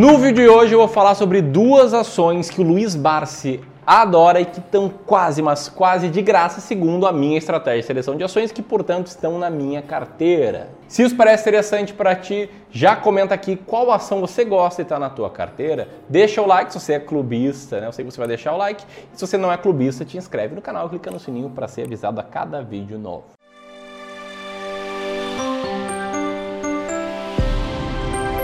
No vídeo de hoje eu vou falar sobre duas ações que o Luiz Barsi adora e que estão quase, mas quase de graça, segundo a minha estratégia de seleção de ações, que portanto estão na minha carteira. Se isso parece interessante para ti, já comenta aqui qual ação você gosta e está na tua carteira. Deixa o like se você é clubista, né? Eu sei que você vai deixar o like. Se você não é clubista, te inscreve no canal, clica no sininho para ser avisado a cada vídeo novo.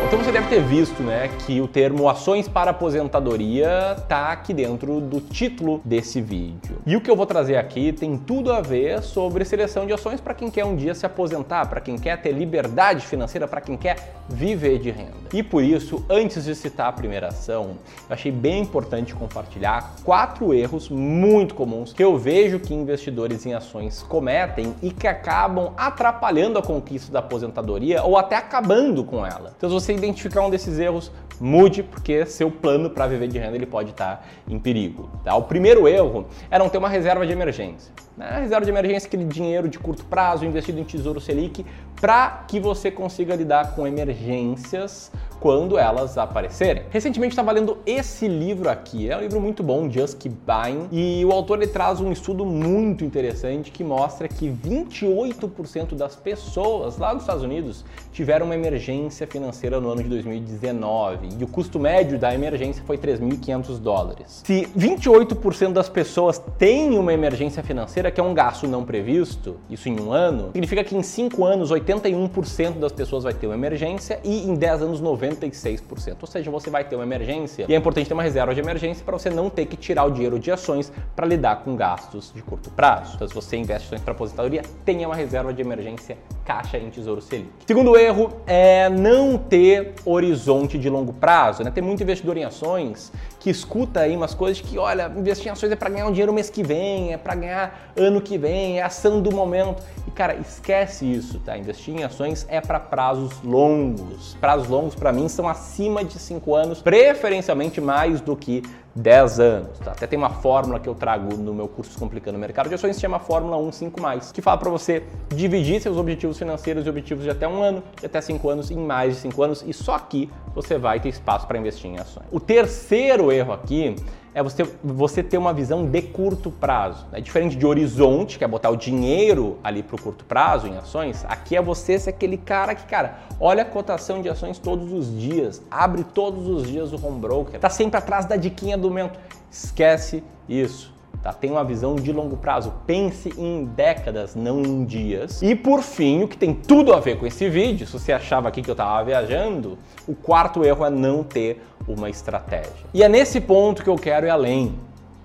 Então você deve ter visto, né, que o termo ações para aposentadoria tá aqui dentro do título desse vídeo. E o que eu vou trazer aqui tem tudo a ver sobre seleção de ações para quem quer um dia se aposentar, para quem quer ter liberdade financeira, para quem quer viver de renda. E por isso, antes de citar a primeira ação, eu achei bem importante compartilhar quatro erros muito comuns que eu vejo que investidores em ações cometem e que acabam atrapalhando a conquista da aposentadoria ou até acabando com ela. Então, você identificar um desses erros, mude, porque seu plano para viver de renda ele pode estar em perigo. Tá? O primeiro erro é não ter uma reserva de emergência. Né? Reserva de emergência é aquele dinheiro de curto prazo investido em Tesouro Selic para que você consiga lidar com emergências quando elas aparecerem. Recentemente estava lendo esse livro aqui, é um livro muito bom, Just Keep Buying, e o autor ele traz um estudo muito interessante que mostra que 28% das pessoas lá nos Estados Unidos tiveram uma emergência financeira no ano de 2019 e o custo médio da emergência foi 3.500 dólares. Se 28% das pessoas têm uma emergência financeira, que é um gasto não previsto, isso em um ano, significa que em 5 anos 81% das pessoas vai ter uma emergência e em 10 anos 90 96%. Ou seja, você vai ter uma emergência e é importante ter uma reserva de emergência para você não ter que tirar o dinheiro de ações para lidar com gastos de curto prazo. Então, se você investe em ações para aposentadoria, tenha uma reserva de emergência caixa em Tesouro Selic. Segundo erro é não ter horizonte de longo prazo, né? Tem muito investidor em ações que escuta aí umas coisas que, olha, investir em ações é para ganhar um dinheiro mês que vem, é para ganhar ano que vem, é ação do momento. Cara, esquece isso, tá? Investir em ações é para prazos longos. Prazos longos para mim são acima de 5 anos, preferencialmente mais do que 10 anos. Tá? Até tem uma fórmula que eu trago no meu curso Complicando o Mercado de Ações, que chama Fórmula 1 que fala para você dividir seus objetivos financeiros e objetivos de até um ano, de até 5 anos, em mais de 5 anos, e só aqui você vai ter espaço para investir em ações. O terceiro erro aqui é você, você ter uma visão de curto prazo. É diferente de horizonte, que é botar o dinheiro ali para o curto prazo em ações, aqui é você ser aquele cara que, cara, olha a cotação de ações todos os dias, abre todos os dias o home broker, tá sempre atrás da diquinha do momento. Esquece isso. Tá? Tem uma visão de longo prazo. Pense em décadas, não em dias. E por fim, o que tem tudo a ver com esse vídeo, se você achava aqui que eu estava viajando, o quarto erro é não ter uma estratégia. E é nesse ponto que eu quero ir além.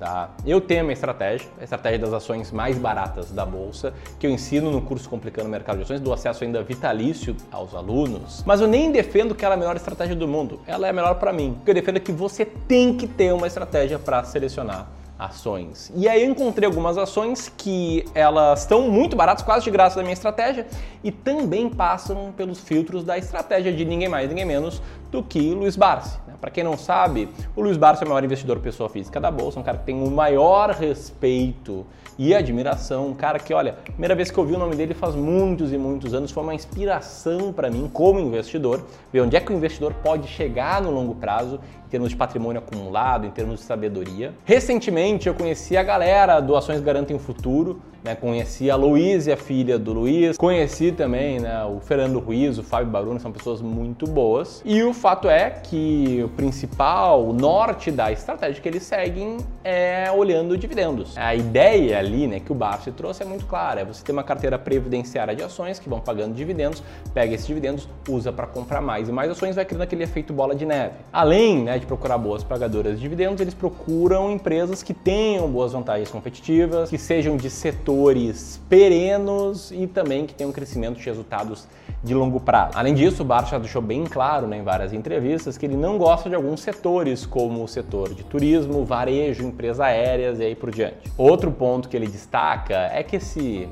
Tá? Eu tenho uma estratégia, a estratégia das ações mais baratas da bolsa, que eu ensino no curso Complicando o Mercado de Ações, do acesso ainda vitalício aos alunos. Mas eu nem defendo que ela é a melhor estratégia do mundo, ela é a melhor para mim. Porque eu defendo que você tem que ter uma estratégia para selecionar ações. E aí eu encontrei algumas ações que elas estão muito baratas, quase de graça da minha estratégia, e também passam pelos filtros da estratégia de ninguém mais, ninguém menos do que Luiz Barsi. Para quem não sabe, o Luiz Barsi é o maior investidor pessoa física da bolsa, um cara que tem o maior respeito e admiração, um cara que, olha, primeira vez que eu vi o nome dele faz muitos e muitos anos, foi uma inspiração para mim como investidor, ver onde é que o investidor pode chegar no longo prazo em termos de patrimônio acumulado, em termos de sabedoria. Recentemente eu conheci a galera do Ações Garantem o Futuro, né? Conheci a Luísa, a filha do Luiz, conheci também né, o Fernando Ruiz, o Fábio Baruno, são pessoas muito boas. E o fato é que o principal, o norte da estratégia que eles seguem é olhando dividendos. A ideia ali né, que o Barsi trouxe é muito clara, é você ter uma carteira previdenciária de ações que vão pagando dividendos, pega esses dividendos, usa para comprar mais e mais ações, vai criando aquele efeito bola de neve. Além né, de procurar boas pagadoras de dividendos, eles procuram empresas que tenham boas vantagens competitivas, que sejam de setor setores perenos e também que tem um crescimento de resultados de longo prazo. Além disso, o Barça deixou bem claro né, em várias entrevistas que ele não gosta de alguns setores, como o setor de turismo, varejo, empresas aéreas e aí por diante. Outro ponto que ele destaca é que esse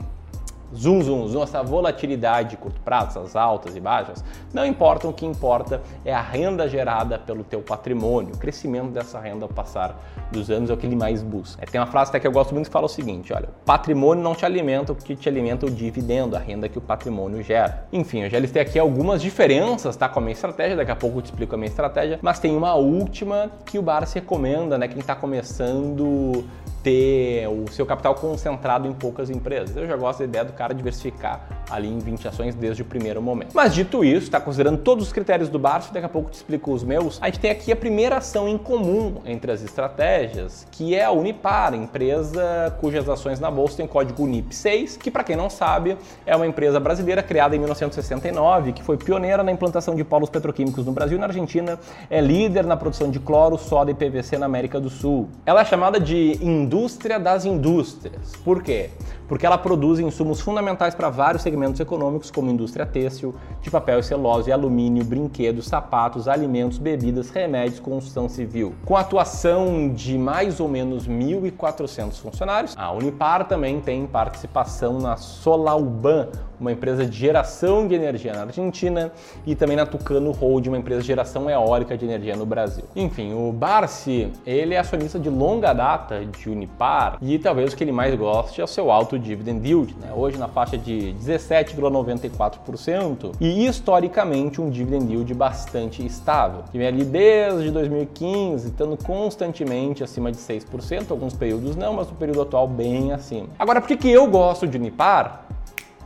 zoom, zoom, zoom, essa volatilidade de curto prazo, essas altas e baixas, não importam, o que importa é a renda gerada pelo teu patrimônio, o crescimento dessa renda ao passar dos anos é o que ele mais busca. É, tem uma frase até que eu gosto muito que fala o seguinte, olha, patrimônio não te alimenta, o que te alimenta é o dividendo, a renda que o patrimônio gera. Enfim, eu já listei aqui algumas diferenças, tá, com a minha estratégia, daqui a pouco eu te explico a minha estratégia, mas tem uma última que o Bar se recomenda, né, quem está começando ter o seu capital concentrado em poucas empresas. Eu já gosto da ideia do cara diversificar ali em 20 ações desde o primeiro momento. Mas dito isso, está considerando todos os critérios do Barça, daqui a pouco te explico os meus, a gente tem aqui a primeira ação em comum entre as estratégias, que é a Unipar, empresa cujas ações na bolsa têm código UNIP6, que para quem não sabe, é uma empresa brasileira criada em 1969, que foi pioneira na implantação de polos petroquímicos no Brasil e na Argentina, é líder na produção de cloro, soda e PVC na América do Sul. Ela é chamada de indústria das indústrias. Por quê? Porque ela produz insumos fundamentais para vários segmentos econômicos, como indústria têxtil, de papel e celulose, alumínio, brinquedos, sapatos, alimentos, bebidas, remédios, construção civil. Com atuação de mais ou menos 1.400 funcionários, a Unipar também tem participação na Solalban, uma empresa de geração de energia na Argentina, e também na Tucano Hold, uma empresa de geração eólica de energia no Brasil. Enfim, o Barsi, ele é acionista de longa data de Unipar e talvez o que ele mais goste é o seu alto dividend yield, né? hoje na faixa de 17,94% e historicamente um dividend yield bastante estável, que vem ali desde 2015, estando constantemente acima de 6%, alguns períodos não, mas no período atual bem acima. Agora, por que, que eu gosto de Unipar?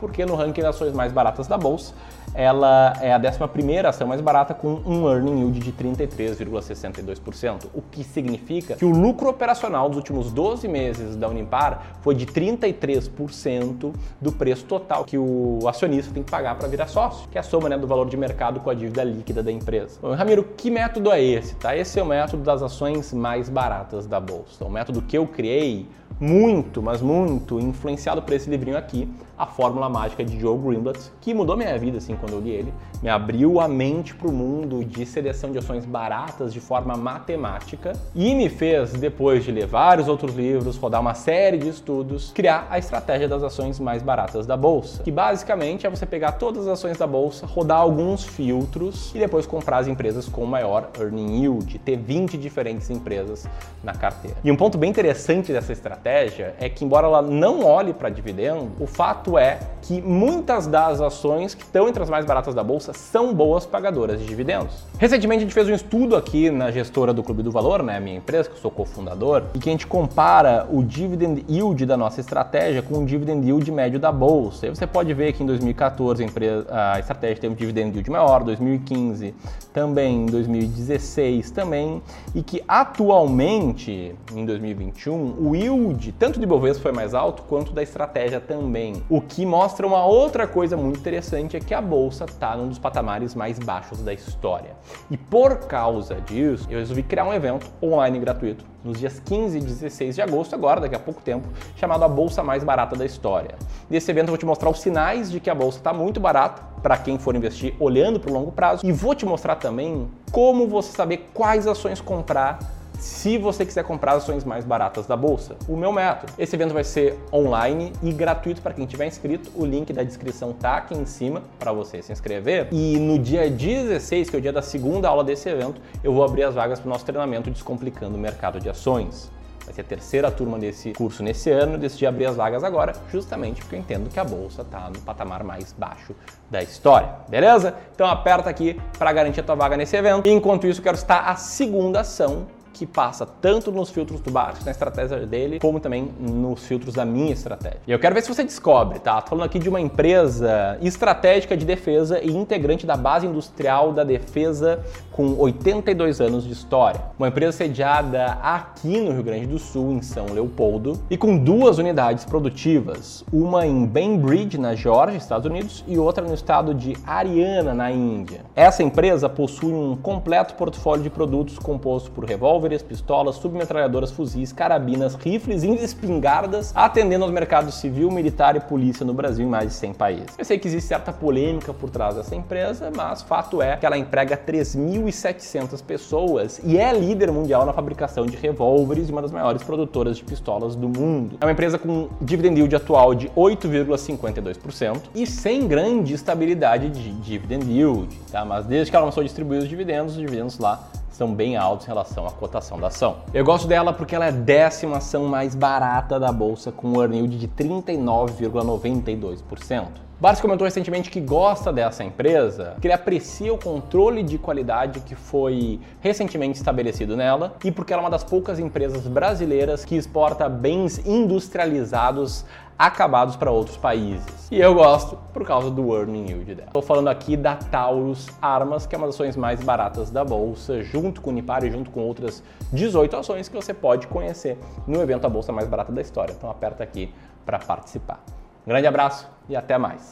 Porque no ranking das ações mais baratas da bolsa, ela é a 11 ação mais barata com um earning yield de 33,62%, o que significa que o lucro operacional dos últimos 12 meses da Unimpar foi de 33% do preço total que o acionista tem que pagar para virar sócio, que é a soma né, do valor de mercado com a dívida líquida da empresa. Bom, Ramiro, que método é esse? Tá? Esse é o método das ações mais baratas da bolsa, o método que eu criei muito, mas muito influenciado por esse livrinho aqui, A Fórmula Mágica de Joe Greenblatt, que mudou minha vida assim quando eu li ele, me abriu a mente para o mundo de seleção de ações baratas de forma matemática e me fez, depois de ler vários outros livros, rodar uma série de estudos, criar a estratégia das ações mais baratas da bolsa, que basicamente é você pegar todas as ações da bolsa, rodar alguns filtros e depois comprar as empresas com maior earning yield, ter 20 diferentes empresas na carteira. E um ponto bem interessante dessa estratégia é que embora ela não olhe para dividendo, o fato é que muitas das ações que estão entre as mais baratas da bolsa são boas pagadoras de dividendos. Recentemente a gente fez um estudo aqui na gestora do Clube do Valor, né, minha empresa, que eu sou cofundador, e que a gente compara o dividend yield da nossa estratégia com o dividend yield médio da bolsa. E você pode ver que em 2014 a, empresa, a estratégia teve um dividend yield maior, 2015 também, 2016 também, e que atualmente, em 2021, o yield tanto de Bovespa foi mais alto quanto da estratégia também. O que mostra uma outra coisa muito interessante é que a bolsa está num dos patamares mais baixos da história. E por causa disso, eu resolvi criar um evento online gratuito nos dias 15 e 16 de agosto, agora, daqui a pouco tempo, chamado a Bolsa Mais Barata da História. Nesse evento eu vou te mostrar os sinais de que a bolsa está muito barata para quem for investir olhando para o longo prazo e vou te mostrar também como você saber quais ações comprar se você quiser comprar ações mais baratas da bolsa. O meu método. Esse evento vai ser online e gratuito para quem tiver inscrito. O link da descrição tá aqui em cima para você se inscrever. E no dia 16, que é o dia da segunda aula desse evento, eu vou abrir as vagas para o nosso treinamento Descomplicando o Mercado de Ações. Vai ser a terceira turma desse curso nesse ano, decidi abrir as vagas agora, justamente porque eu entendo que a bolsa está no patamar mais baixo da história, beleza? Então aperta aqui para garantir a tua vaga nesse evento. Enquanto isso, quero estar a segunda ação que passa tanto nos filtros do Bart, na estratégia dele, como também nos filtros da minha estratégia. E eu quero ver se você descobre, tá? Tô falando aqui de uma empresa estratégica de defesa e integrante da base industrial da defesa com 82 anos de história. Uma empresa sediada aqui no Rio Grande do Sul, em São Leopoldo, e com duas unidades produtivas, uma em Bainbridge, na Geórgia, Estados Unidos, e outra no estado de Haryana, na Índia. Essa empresa possui um completo portfólio de produtos composto por revólver revólveres, pistolas, submetralhadoras, fuzis, carabinas, rifles e espingardas, atendendo aos mercados civil, militar e polícia no Brasil em mais de 100 países. Eu sei que existe certa polêmica por trás dessa empresa, mas fato é que ela emprega 3.700 pessoas e é líder mundial na fabricação de revólveres e uma das maiores produtoras de pistolas do mundo. É uma empresa com dividend yield atual de 8,52% e sem grande estabilidade de dividend yield, tá? Mas desde que ela começou a distribuir os dividendos, os dividendos lá são bem altos em relação à cotação da ação. Eu gosto dela porque ela é a décima ação mais barata da bolsa, com um earn yield de 39,92%. Barnes comentou recentemente que gosta dessa empresa, que ele aprecia o controle de qualidade que foi recentemente estabelecido nela e porque ela é uma das poucas empresas brasileiras que exporta bens industrializados acabados para outros países. E eu gosto por causa do earning yield dela. Estou falando aqui da Taurus Armas, que é uma das ações mais baratas da bolsa, junto com o Unipar e junto com outras 18 ações que você pode conhecer no evento A Bolsa Mais Barata da História. Então aperta aqui para participar. Grande abraço e até mais.